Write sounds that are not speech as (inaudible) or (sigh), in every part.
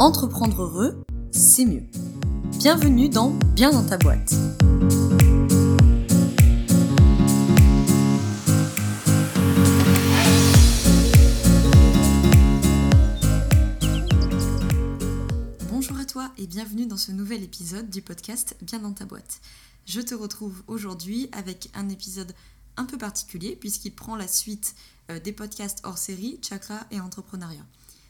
Entreprendre heureux, c'est mieux. Bienvenue dans Bien dans ta boîte. Bonjour à toi et bienvenue dans ce nouvel épisode du podcast Bien dans ta boîte. Je te retrouve aujourd'hui avec un épisode un peu particulier puisqu'il prend la suite euh, des podcasts hors série Chakra et entrepreneuriat.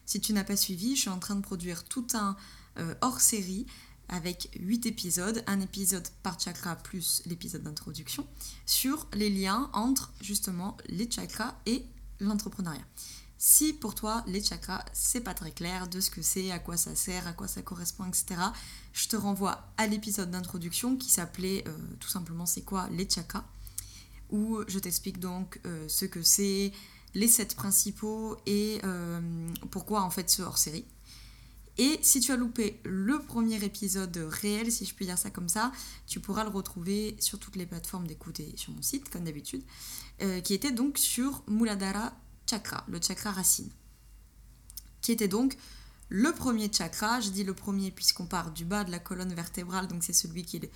Si tu n'as pas suivi, je suis en train de produire tout un euh, hors série avec 8 épisodes, un épisode par chakra plus l'épisode d'introduction, sur les liens entre justement les chakras et l'entrepreneuriat. Si pour toi les chakras c'est pas très clair de ce que c'est, à quoi ça sert, à quoi ça correspond, etc., je te renvoie à l'épisode d'introduction qui s'appelait euh, tout simplement c'est quoi les chakras, où je t'explique donc euh, ce que c'est, les sept principaux et euh, pourquoi en fait ce hors série. Et si tu as loupé le premier épisode réel, si je puis dire ça comme ça, tu pourras le retrouver sur toutes les plateformes d'écoute et sur mon site, comme d'habitude, euh, qui était donc sur Muladhara Chakra, le chakra racine, qui était donc le premier chakra. Je dis le premier puisqu'on part du bas de la colonne vertébrale, donc c'est celui qui est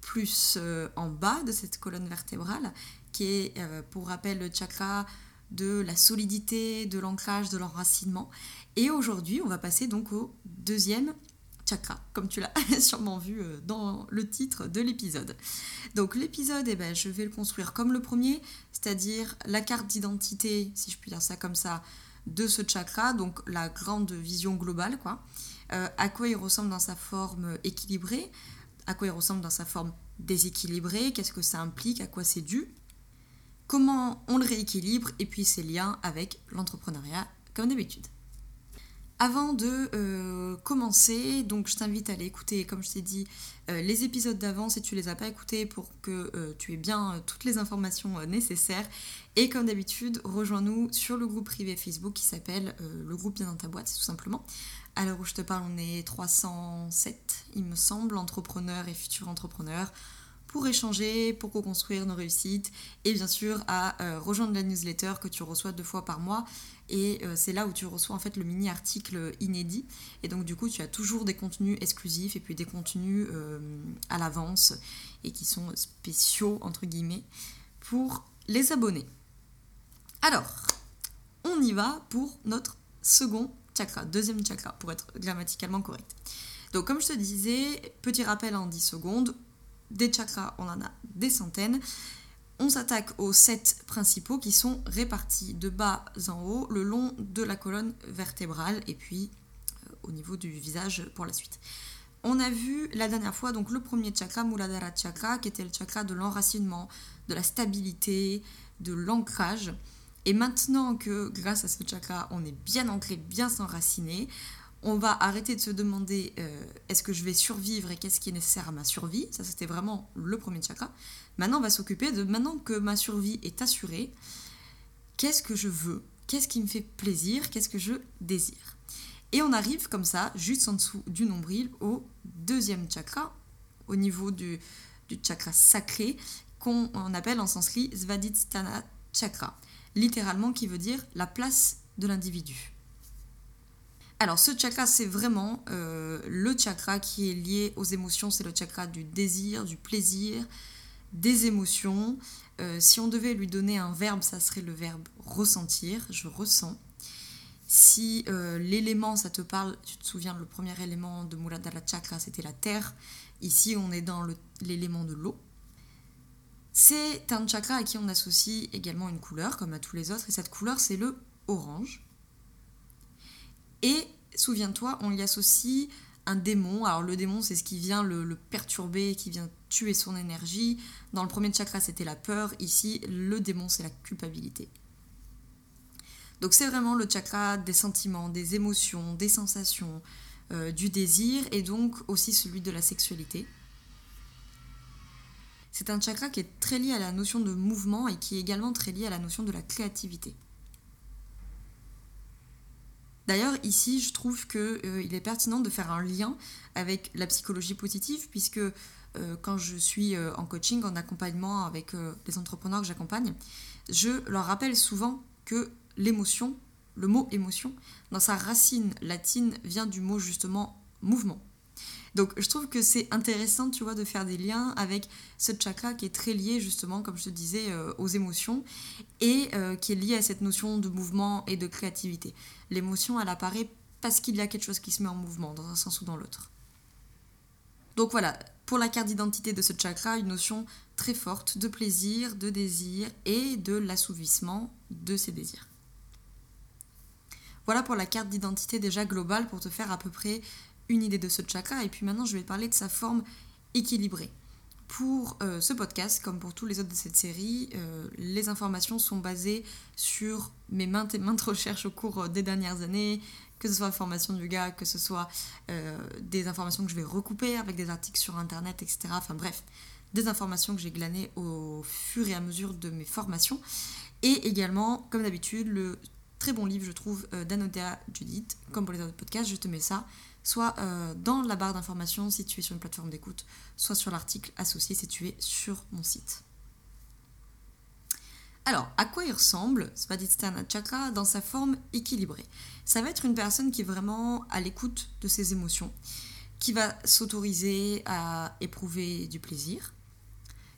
plus euh, en bas de cette colonne vertébrale, qui est, pour rappel, le chakra de la solidité, de l'ancrage, de l'enracinement. Et aujourd'hui, on va passer donc au deuxième chakra, comme tu l'as (laughs) sûrement vu euh, dans le titre de l'épisode. Donc l'épisode, eh ben, je vais le construire comme le premier, c'est-à-dire la carte d'identité, si je puis dire ça comme ça, de ce chakra, donc la grande vision globale, quoi. Euh, à quoi il ressemble dans sa forme équilibrée, à quoi il ressemble dans sa forme déséquilibrée, qu'est-ce que ça implique, à quoi c'est dû, comment on le rééquilibre et puis ses liens avec l'entrepreneuriat comme d'habitude. Avant de euh, commencer, donc je t'invite à aller écouter, comme je t'ai dit, euh, les épisodes d'avant si tu les as pas écoutés pour que euh, tu aies bien toutes les informations nécessaires. Et comme d'habitude, rejoins-nous sur le groupe privé Facebook qui s'appelle le groupe Bien dans ta boîte, tout simplement. À l'heure où je te parle, on est 307, il me semble, entrepreneurs et futurs entrepreneurs pour échanger, pour co-construire nos réussites et bien sûr à euh, rejoindre la newsletter que tu reçois deux fois par mois et euh, c'est là où tu reçois en fait le mini article inédit et donc du coup tu as toujours des contenus exclusifs et puis des contenus euh, à l'avance et qui sont spéciaux entre guillemets pour les abonnés. Alors, on y va pour notre second chakra, deuxième chakra pour être grammaticalement correct. Donc comme je te disais, petit rappel en 10 secondes, des chakras, on en a des centaines. On s'attaque aux sept principaux qui sont répartis de bas en haut le long de la colonne vertébrale et puis euh, au niveau du visage pour la suite. On a vu la dernière fois donc le premier chakra, Muladhara Chakra, qui était le chakra de l'enracinement, de la stabilité, de l'ancrage. Et maintenant que grâce à ce chakra, on est bien ancré, bien s'enraciner, on va arrêter de se demander euh, est-ce que je vais survivre et qu'est-ce qui est nécessaire à ma survie? Ça, c'était vraiment le premier chakra. Maintenant, on va s'occuper de maintenant que ma survie est assurée, qu'est-ce que je veux? Qu'est-ce qui me fait plaisir? Qu'est-ce que je désire? Et on arrive comme ça, juste en dessous du nombril, au deuxième chakra, au niveau du, du chakra sacré, qu'on appelle en sanskrit Svadhisthana chakra, littéralement qui veut dire la place de l'individu. Alors ce chakra, c'est vraiment euh, le chakra qui est lié aux émotions, c'est le chakra du désir, du plaisir, des émotions. Euh, si on devait lui donner un verbe, ça serait le verbe ressentir, je ressens. Si euh, l'élément, ça te parle, tu te souviens, le premier élément de Muladhara Chakra, c'était la terre. Ici, on est dans l'élément de l'eau. C'est un chakra à qui on associe également une couleur, comme à tous les autres, et cette couleur, c'est le orange. Et souviens-toi, on y associe un démon. Alors le démon, c'est ce qui vient le, perturber, qui vient tuer son énergie. Dans le premier chakra, c'était la peur. Ici, le démon, c'est la culpabilité. Donc c'est vraiment le chakra des sentiments, des émotions, des sensations, euh, du désir et donc aussi celui de la sexualité. C'est un chakra qui est très lié à la notion de mouvement et qui est également très lié à la notion de la créativité. D'ailleurs, ici, je trouve qu'il euh, est pertinent de faire un lien avec la psychologie positive, puisque euh, quand je suis euh, en coaching, en accompagnement avec les entrepreneurs que j'accompagne, je leur rappelle souvent que l'émotion, le mot émotion, dans sa racine latine, vient du mot justement mouvement. Donc je trouve que c'est intéressant, tu vois, de faire des liens avec ce chakra qui est très lié justement, comme je te disais, euh, aux émotions et euh, qui est lié à cette notion de mouvement et de créativité. L'émotion, elle apparaît parce qu'il y a quelque chose qui se met en mouvement, dans un sens ou dans l'autre. Donc voilà, pour la carte d'identité de ce chakra, une notion très forte de plaisir, de désir et de l'assouvissement de ces désirs. Voilà pour la carte d'identité déjà globale pour te faire à peu près une idée de ce chakra. Et puis maintenant, je vais parler de sa forme équilibrée. Pour euh, ce podcast, comme pour tous les autres de cette série, euh, les informations sont basées sur mes maintes et maintes (laughs) recherches au cours euh, des dernières années, que ce soit formation de yoga, que ce soit des informations que je vais recouper avec des articles sur internet, etc. Enfin bref, des informations que j'ai glanées au fur et à mesure de mes formations. Et également, comme d'habitude, le très bon livre, je trouve, d'Anodea Judith, comme pour les autres podcasts, je te mets ça soit euh, dans la barre d'informations si tu es sur une plateforme d'écoute, soit sur l'article associé si tu es sur mon site. Alors, à quoi il ressemble Svadhisthana Chakra dans sa forme équilibrée? Ça va être une personne qui est vraiment à l'écoute de ses émotions, qui va s'autoriser à éprouver du plaisir,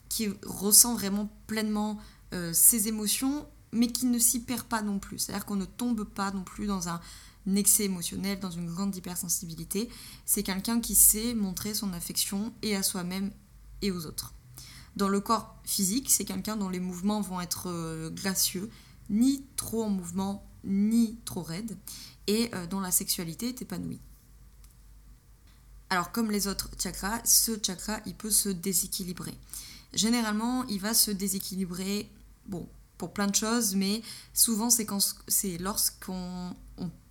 qui ressent vraiment pleinement euh, ses émotions, mais qui ne s'y perd pas non plus. C'est-à-dire qu'on ne tombe pas non plus dans un excès émotionnel, dans une grande hypersensibilité. C'est quelqu'un qui sait montrer son affection et à soi-même et aux autres. Dans le corps physique, c'est quelqu'un dont les mouvements vont être euh, gracieux, ni trop en mouvement, ni trop raides, et euh, dont la sexualité est épanouie. Alors comme les autres chakras, ce chakra, il peut se déséquilibrer. Généralement, il va se déséquilibrer, bon, pour plein de choses, mais souvent c'est lorsqu'on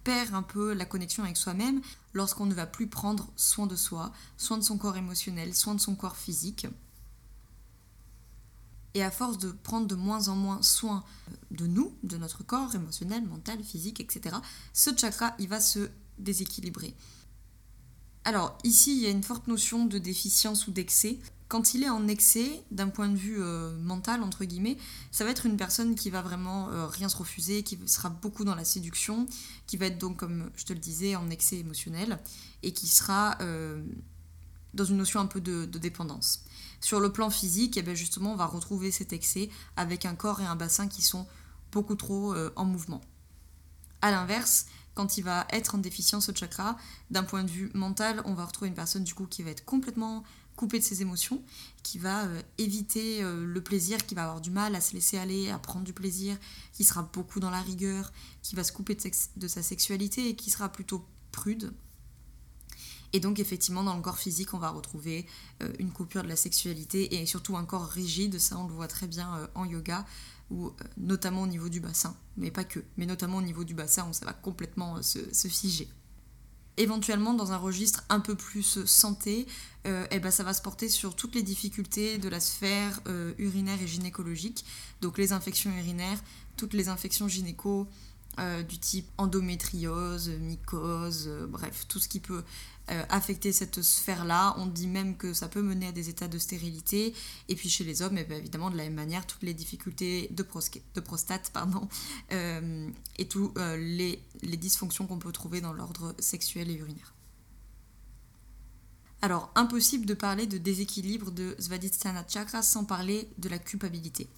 perd un peu la connexion avec soi-même lorsqu'on ne va plus prendre soin de soi, soin de son corps émotionnel, soin de son corps physique. Et à force de prendre de moins en moins soin de nous, de notre corps émotionnel, mental, physique, etc., ce chakra, il va se déséquilibrer. Alors ici, il y a une forte notion de déficience ou d'excès. Quand il est en excès, d'un point de vue euh, mental, entre guillemets, ça va être une personne qui va vraiment euh, rien se refuser, qui sera beaucoup dans la séduction, qui va être donc, comme je te le disais, en excès émotionnel, et qui sera euh, dans une notion un peu de, dépendance. Sur le plan physique, eh bien justement, on va retrouver cet excès avec un corps et un bassin qui sont beaucoup trop en mouvement. A l'inverse, quand il va être en déficience au chakra, d'un point de vue mental, on va retrouver une personne du coup qui va être complètement coupée de ses émotions, qui va euh, éviter euh, le plaisir, qui va avoir du mal à se laisser aller, à prendre du plaisir, qui sera beaucoup dans la rigueur, qui va se couper de, sa sexualité et qui sera plutôt prude. Et donc effectivement dans le corps physique on va retrouver euh, une coupure de la sexualité et surtout un corps rigide, ça on le voit très bien en yoga, ou notamment au niveau du bassin, mais pas que, mais notamment au niveau du bassin où ça va complètement euh, se, figer. Éventuellement, dans un registre un peu plus euh, santé, eh ben, ça va se porter sur toutes les difficultés de la sphère urinaire et gynécologique, donc les infections urinaires, toutes les infections gynéco, euh, du type endométriose, mycose, euh, bref, tout ce qui peut euh, affecter cette sphère-là. On dit même que ça peut mener à des états de stérilité. Et puis chez les hommes, eh ben, évidemment, de la même manière, toutes les difficultés de, prostate pardon, (laughs) et toutes les, les dysfonctions qu'on peut trouver dans l'ordre sexuel et urinaire. Alors, impossible de parler de déséquilibre de Svadhisthana Chakra sans parler de la culpabilité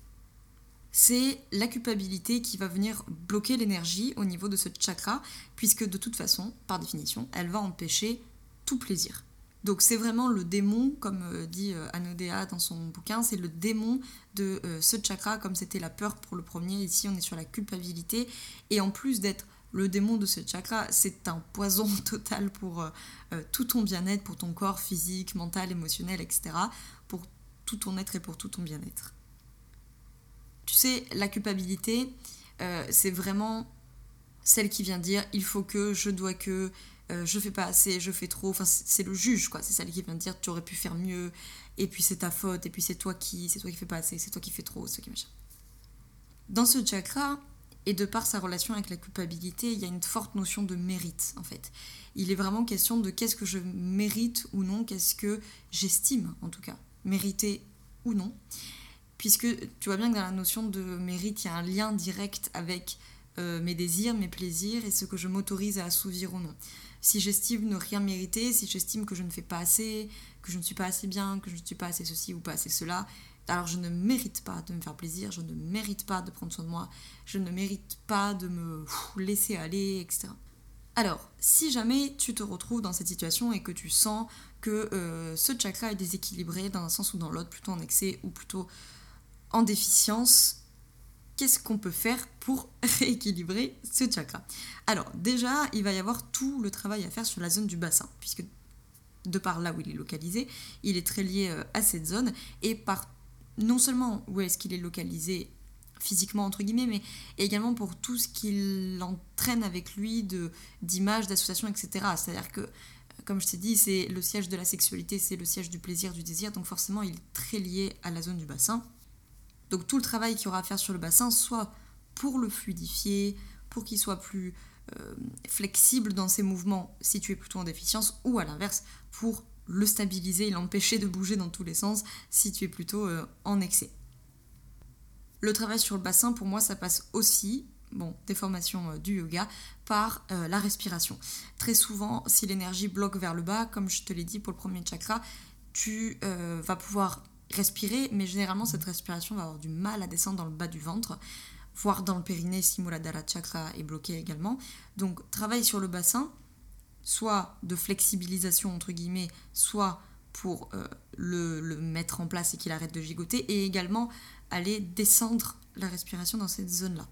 c'est la culpabilité qui va venir bloquer l'énergie au niveau de ce chakra, puisque de toute façon, par définition, elle va empêcher tout plaisir. Donc c'est vraiment le démon, comme euh, dit euh, Anodea dans son bouquin, c'est le démon de euh, ce chakra, comme c'était la peur pour le premier, ici on est sur la culpabilité, et en plus d'être le démon de ce chakra, c'est un poison (laughs) total pour tout ton bien-être, pour ton corps physique, mental, émotionnel, etc., pour tout ton être et pour tout ton bien-être. Tu sais, la culpabilité, c'est vraiment celle qui vient dire il faut que, je dois que, euh, je fais pas assez, je fais trop. Enfin, c'est le juge, quoi. C'est celle qui vient dire tu aurais pu faire mieux, et puis c'est ta faute, et puis c'est toi qui, c'est toi qui fais pas assez, c'est toi qui fais trop, c'est toi qui machin. Dans ce chakra, et de par sa relation avec la culpabilité, il y a une forte notion de mérite, en fait. Il est vraiment question de qu'est-ce que je mérite ou non, qu'est-ce que j'estime, en tout cas, mériter ou non puisque tu vois bien que dans la notion de mérite, il y a un lien direct avec euh, mes désirs, mes plaisirs et ce que je m'autorise à assouvir ou non. Si j'estime ne rien mériter, si j'estime que je ne fais pas assez, que je ne suis pas assez bien, que je ne suis pas assez ceci ou pas assez cela, alors je ne mérite pas de me faire plaisir, je ne mérite pas de prendre soin de moi, je ne mérite pas de me laisser aller, etc. Alors, si jamais tu te retrouves dans cette situation et que tu sens que euh, ce chakra est déséquilibré dans un sens ou dans l'autre, plutôt en excès ou plutôt en déficience, qu'est-ce qu'on peut faire pour (laughs) rééquilibrer ce chakra Alors déjà, il va y avoir tout le travail à faire sur la zone du bassin, puisque de par là où il est localisé, il est très lié euh, à cette zone, et par non seulement où est-ce qu'il est localisé physiquement entre guillemets, mais également pour tout ce qu'il entraîne avec lui d'images, d'associations, etc. C'est-à-dire que, comme je t'ai dit, c'est le siège de la sexualité, c'est le siège du plaisir, du désir, donc forcément il est très lié à la zone du bassin. Donc tout le travail qu'il y aura à faire sur le bassin, soit pour le fluidifier, pour qu'il soit plus euh, flexible dans ses mouvements si tu es plutôt en déficience, ou à l'inverse, pour le stabiliser et l'empêcher de bouger dans tous les sens si tu es plutôt euh, en excès. Le travail sur le bassin, pour moi, ça passe aussi, bon, des formations euh, du yoga, par la respiration. Très souvent, si l'énergie bloque vers le bas, comme je te l'ai dit pour le premier chakra, tu vas pouvoir respirer, mais généralement cette respiration va avoir du mal à descendre dans le bas du ventre, voire dans le périnée si Muladhara Chakra est bloqué également. Donc travaille sur le bassin, soit de flexibilisation entre guillemets, soit pour euh, le, mettre en place et qu'il arrête de gigoter, et également aller descendre la respiration dans cette zone-là.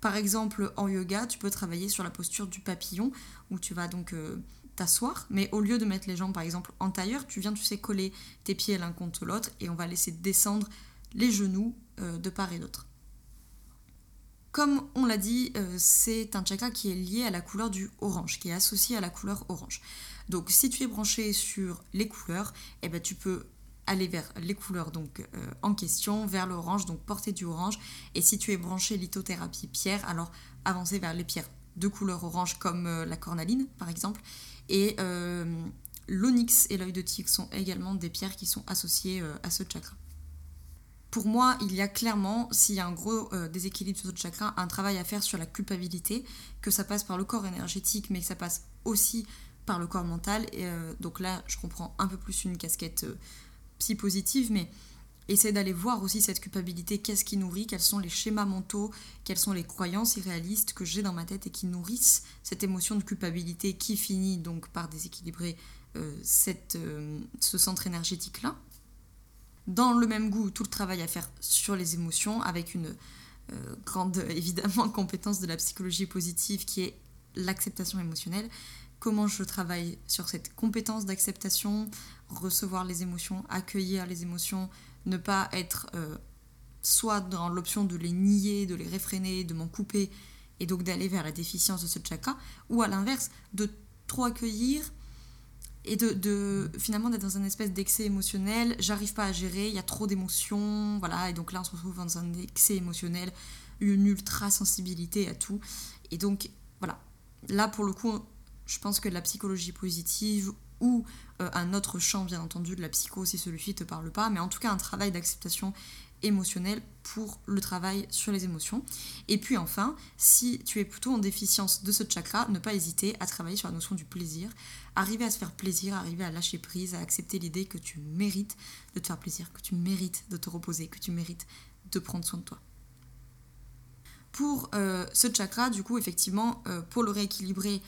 Par exemple, en yoga, tu peux travailler sur la posture du papillon, où tu vas donc euh, t'asseoir, mais au lieu de mettre les jambes par exemple en tailleur, tu viens, tu sais, coller tes pieds l'un contre l'autre et on va laisser descendre les genoux euh, de part et d'autre. Comme on l'a dit, euh, c'est un chakra qui est lié à la couleur du orange, qui est associé à la couleur orange. Donc si tu es branché sur les couleurs, eh ben, tu peux aller vers les couleurs donc euh, en question, vers l'orange, donc porter du orange. Et si tu es branché lithothérapie pierre, alors avancer vers les pierres de couleur orange comme la cornaline par exemple. Et euh, l'onyx et l'œil de tigre sont également des pierres qui sont associées euh, à ce chakra. Pour moi, il y a clairement, s'il y a un gros euh, déséquilibre sur ce chakra, un travail à faire sur la culpabilité, que ça passe par le corps énergétique, mais que ça passe aussi par le corps mental. Et, donc là, je comprends un peu plus une casquette psy positive, mais essaie d'aller voir aussi cette culpabilité, qu'est-ce qui nourrit, quels sont les schémas mentaux, quelles sont les croyances irréalistes que j'ai dans ma tête et qui nourrissent cette émotion de culpabilité qui finit donc par déséquilibrer euh, euh, ce centre énergétique-là. Dans le même goût, tout le travail à faire sur les émotions avec une euh, grande (laughs) évidemment compétence de la psychologie positive qui est l'acceptation émotionnelle. Comment je travaille sur cette compétence d'acceptation, recevoir les émotions, accueillir les émotions, ne pas être euh, soit dans l'option de les nier, de les réfréner, de m'en couper, et donc d'aller vers la déficience de ce chakra, ou à l'inverse, de trop accueillir et de, finalement d'être dans un espèce d'excès émotionnel, j'arrive pas à gérer, il y a trop d'émotions, voilà, et donc là on se retrouve dans un excès émotionnel, une ultra sensibilité à tout, et donc voilà, là pour le coup, je pense que la psychologie positive ou euh, un autre champ, bien entendu, de la psycho si celui-ci ne te parle pas, mais en tout cas un travail d'acceptation émotionnelle pour le travail sur les émotions. Et puis enfin, si tu es plutôt en déficience de ce chakra, ne pas hésiter à travailler sur la notion du plaisir, arriver à se faire plaisir, arriver à lâcher prise, à accepter l'idée que tu mérites de te faire plaisir, que tu mérites de te reposer, que tu mérites de prendre soin de toi. Pour euh, ce chakra, du coup, effectivement, euh, pour le rééquilibrer,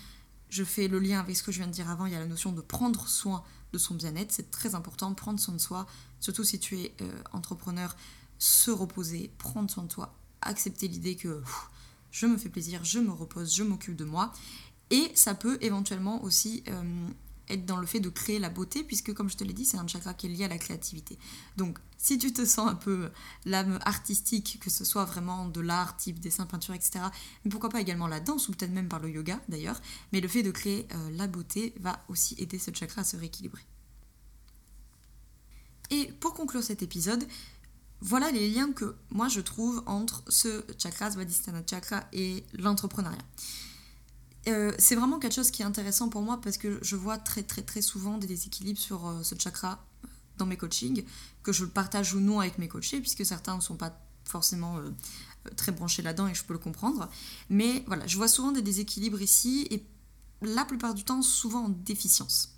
je fais le lien avec ce que je viens de dire avant, il y a la notion de prendre soin de son bien-être, c'est très important, prendre soin de soi, surtout si tu es euh, entrepreneur, se reposer, prendre soin de toi, accepter l'idée que je me fais plaisir, je me repose, je m'occupe de moi. Et ça peut éventuellement aussi euh, être dans le fait de créer la beauté, puisque comme je te l'ai dit, c'est un chakra qui est lié à la créativité. Donc si tu te sens un peu l'âme artistique, que ce soit vraiment de l'art, type dessin, peinture, etc., mais pourquoi pas également la danse, ou peut-être même par le yoga d'ailleurs, mais le fait de créer euh, la beauté va aussi aider ce chakra à se rééquilibrer. Et pour conclure cet épisode, voilà les liens que moi je trouve entre ce chakra, Svadhisthana chakra, et l'entrepreneuriat. Euh, c'est vraiment quelque chose qui est intéressant pour moi parce que je vois très très très souvent des déséquilibres sur euh, ce chakra dans mes coachings, que je partage ou non avec mes coachés, puisque certains ne sont pas forcément très branchée là-dedans et je peux le comprendre. Mais voilà, je vois souvent des déséquilibres ici et la plupart du temps souvent en déficience.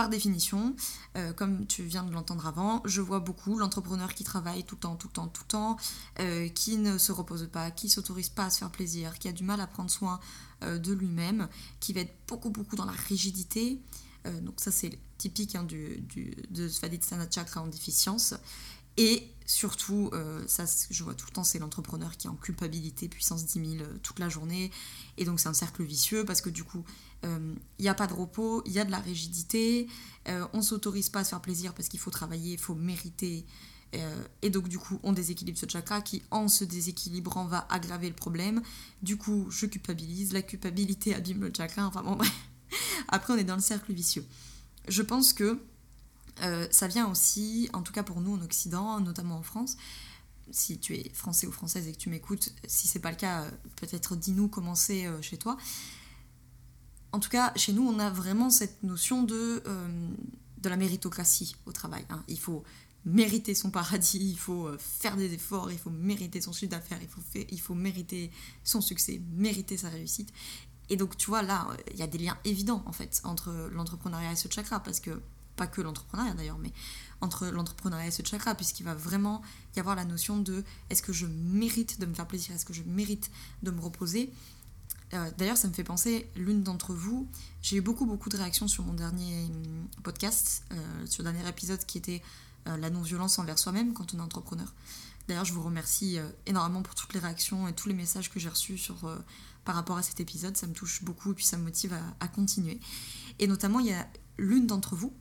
Par définition, euh, comme tu viens de l'entendre avant, je vois beaucoup l'entrepreneur qui travaille tout le temps, tout le temps, tout le temps, euh, qui ne se repose pas, qui s'autorise pas à se faire plaisir, qui a du mal à prendre soin euh, de lui-même, qui va être beaucoup, beaucoup dans la rigidité. donc ça, c'est typique hein, du, du, de Svadhisthana Chakra en déficience. Et surtout, ça je vois tout le temps, c'est l'entrepreneur qui est en culpabilité, puissance 10 000 toute la journée. Et donc c'est un cercle vicieux parce que du coup, il euh, n'y a pas de repos, il y a de la rigidité, euh, on s'autorise pas à se faire plaisir parce qu'il faut travailler, il faut mériter. Euh, et donc du coup, on déséquilibre ce chakra qui, en se déséquilibrant, va aggraver le problème. Du coup, je culpabilise, la culpabilité abîme le chakra, enfin bon (laughs) bref. Après, on est dans le cercle vicieux. Je pense que ça vient aussi, en tout cas pour nous en Occident, notamment en France, si tu es français ou française et que tu m'écoutes, si c'est pas le cas, peut-être dis-nous comment c'est chez toi en tout cas, chez nous, on a vraiment cette notion de, euh, de la méritocratie au travail. Hein. Il faut mériter son paradis, il faut euh, faire des efforts, il faut mériter son chiffre d'affaires, il faut, il faut mériter son succès, mériter sa réussite. Et donc, tu vois, là, il y a des liens évidents, en fait, entre l'entrepreneuriat et ce chakra, parce que, pas que l'entrepreneuriat d'ailleurs, mais entre l'entrepreneuriat et ce chakra, puisqu'il va vraiment y avoir la notion de est-ce que je mérite de me faire plaisir, est-ce que je mérite de me reposer euh, d'ailleurs, ça me fait penser, l'une d'entre vous, j'ai eu beaucoup, beaucoup de réactions sur mon dernier hum, podcast, euh, sur le dernier épisode qui était euh, la non-violence envers soi-même quand on est entrepreneur. D'ailleurs, je vous remercie énormément pour toutes les réactions et tous les messages que j'ai reçus sur, par rapport à cet épisode. Ça me touche beaucoup et puis ça me motive à, continuer. Et notamment, il y a l'une d'entre vous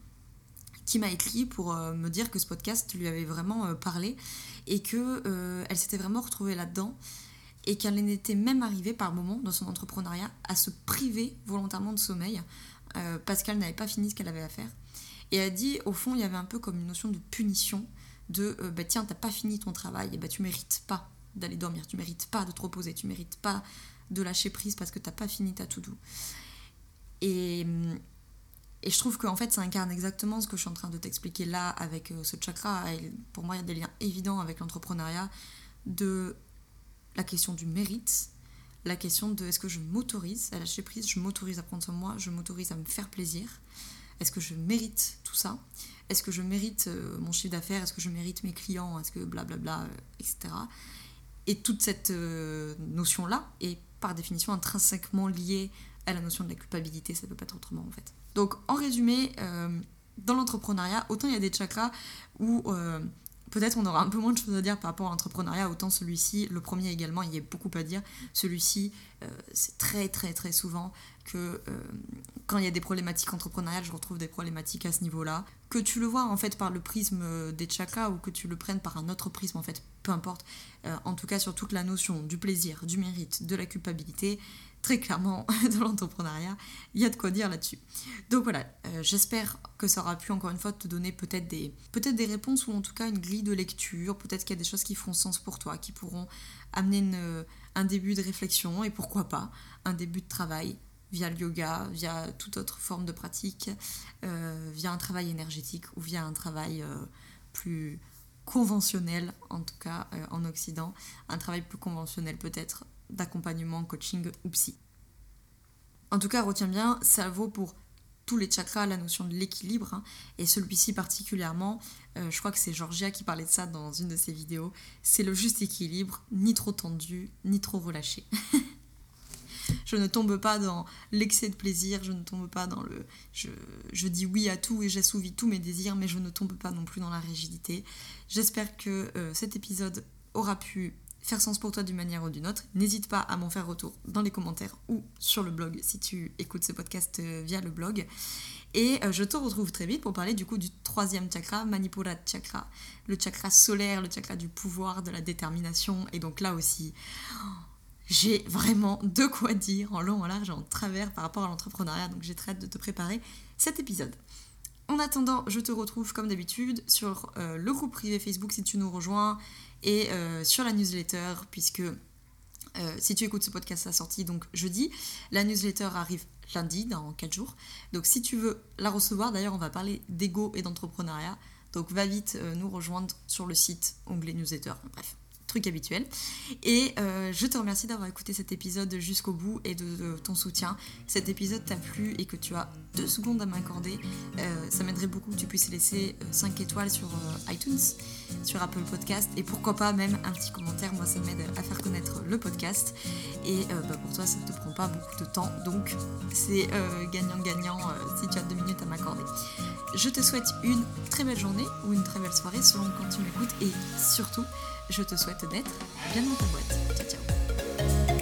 qui m'a écrit pour me dire que ce podcast lui avait vraiment parlé et qu'elle elle s'était vraiment retrouvée là-dedans et qu'elle en était même arrivée par moments dans son entrepreneuriat à se priver volontairement de sommeil euh, parce qu'elle n'avait pas fini ce qu'elle avait à faire. Et elle dit, au fond, il y avait un peu comme une notion de punition, de euh, bah, tiens, t'as pas fini ton travail, et bah tu mérites pas d'aller dormir, tu mérites pas de te reposer, tu mérites pas de lâcher prise parce que t'as pas fini ta to-do. Et, et je trouve qu'en fait, ça incarne exactement ce que je suis en train de t'expliquer là avec euh, ce chakra. Pour moi, il y a des liens évidents avec l'entrepreneuriat de la question du mérite, la question de est-ce que je m'autorise à lâcher prise, je m'autorise à prendre soin de moi, je m'autorise à me faire plaisir, est-ce que je mérite tout ça, est-ce que je mérite euh, mon chiffre d'affaires, est-ce que je mérite mes clients, est-ce que blablabla, euh, etc. Et toute cette notion-là est par définition intrinsèquement liée à la notion de la culpabilité, ça ne peut pas être autrement en fait. Donc en résumé, dans l'entrepreneuriat, autant il y a des chakras où Peut-être on aura un peu moins de choses à dire par rapport à l'entrepreneuriat, autant celui-ci, le premier également, il y a beaucoup à dire. Celui-ci, euh, c'est très très très souvent que euh, quand il y a des problématiques entrepreneuriales, je retrouve des problématiques à ce niveau-là. Que tu le vois en fait par le prisme euh, des chakras ou que tu le prennes par un autre prisme, en fait, peu importe. en tout cas sur toute la notion du plaisir, du mérite, de la culpabilité, très clairement (laughs) dans l'entrepreneuriat, il y a de quoi dire là-dessus. Donc voilà, euh, j'espère que ça aura pu encore une fois te donner peut-être des, peut des réponses ou en tout cas une grille de lecture, peut-être qu'il y a des choses qui feront sens pour toi, qui pourront amener un début de réflexion et pourquoi pas un début de travail via le yoga, via toute autre forme de pratique, euh, via un travail énergétique ou via un travail euh, plus conventionnel, en tout cas en Occident, un travail plus conventionnel peut-être d'accompagnement, coaching ou psy. En tout cas, retiens bien, ça vaut pour tous les chakras, la notion de l'équilibre, hein, et celui-ci particulièrement, euh, je crois que c'est Georgia qui parlait de ça dans une de ses vidéos, c'est le juste équilibre, ni trop tendu, ni trop relâché. (laughs) je ne tombe pas dans l'excès de plaisir, je ne tombe pas dans le... Je, dis oui à tout et j'assouvis tous mes désirs, mais je ne tombe pas non plus dans la rigidité. J'espère que euh, cet épisode aura pu faire sens pour toi d'une manière ou d'une autre, n'hésite pas à m'en faire retour dans les commentaires ou sur le blog si tu écoutes ce podcast euh, via le blog. Et euh, je te retrouve très vite pour parler du coup du troisième chakra, Manipura Chakra, le chakra solaire, le chakra du pouvoir, de la détermination. Et donc là aussi, j'ai vraiment de quoi dire en long, en large, en travers par rapport à l'entrepreneuriat. Donc j'ai très hâte de te préparer cet épisode. En attendant, je te retrouve comme d'habitude sur euh, le groupe privé Facebook si tu nous rejoins et euh, sur la newsletter, puisque euh, si tu écoutes ce podcast à sortie, donc jeudi, la newsletter arrive lundi, dans 4 jours. Donc si tu veux la recevoir, d'ailleurs on va parler d'ego et d'entrepreneuriat, donc va vite nous rejoindre sur le site, onglet newsletter, bref. Truc habituel. Et euh, je te remercie d'avoir écouté cet épisode jusqu'au bout et de, ton soutien. Cet épisode t'a plu et que tu as deux secondes à m'accorder, euh, ça m'aiderait beaucoup que tu puisses laisser 5 étoiles sur iTunes, sur Apple Podcast et pourquoi pas même un petit commentaire. Moi, ça m'aide à faire connaître le podcast. Et bah, pour toi, ça ne te prend pas beaucoup de temps. Donc, c'est gagnant-gagnant si tu as deux minutes à m'accorder. Je te souhaite une très belle journée ou une très belle soirée selon quand tu m'écoutes et surtout, je te souhaite d'être bien dans ta boîte. Ciao ciao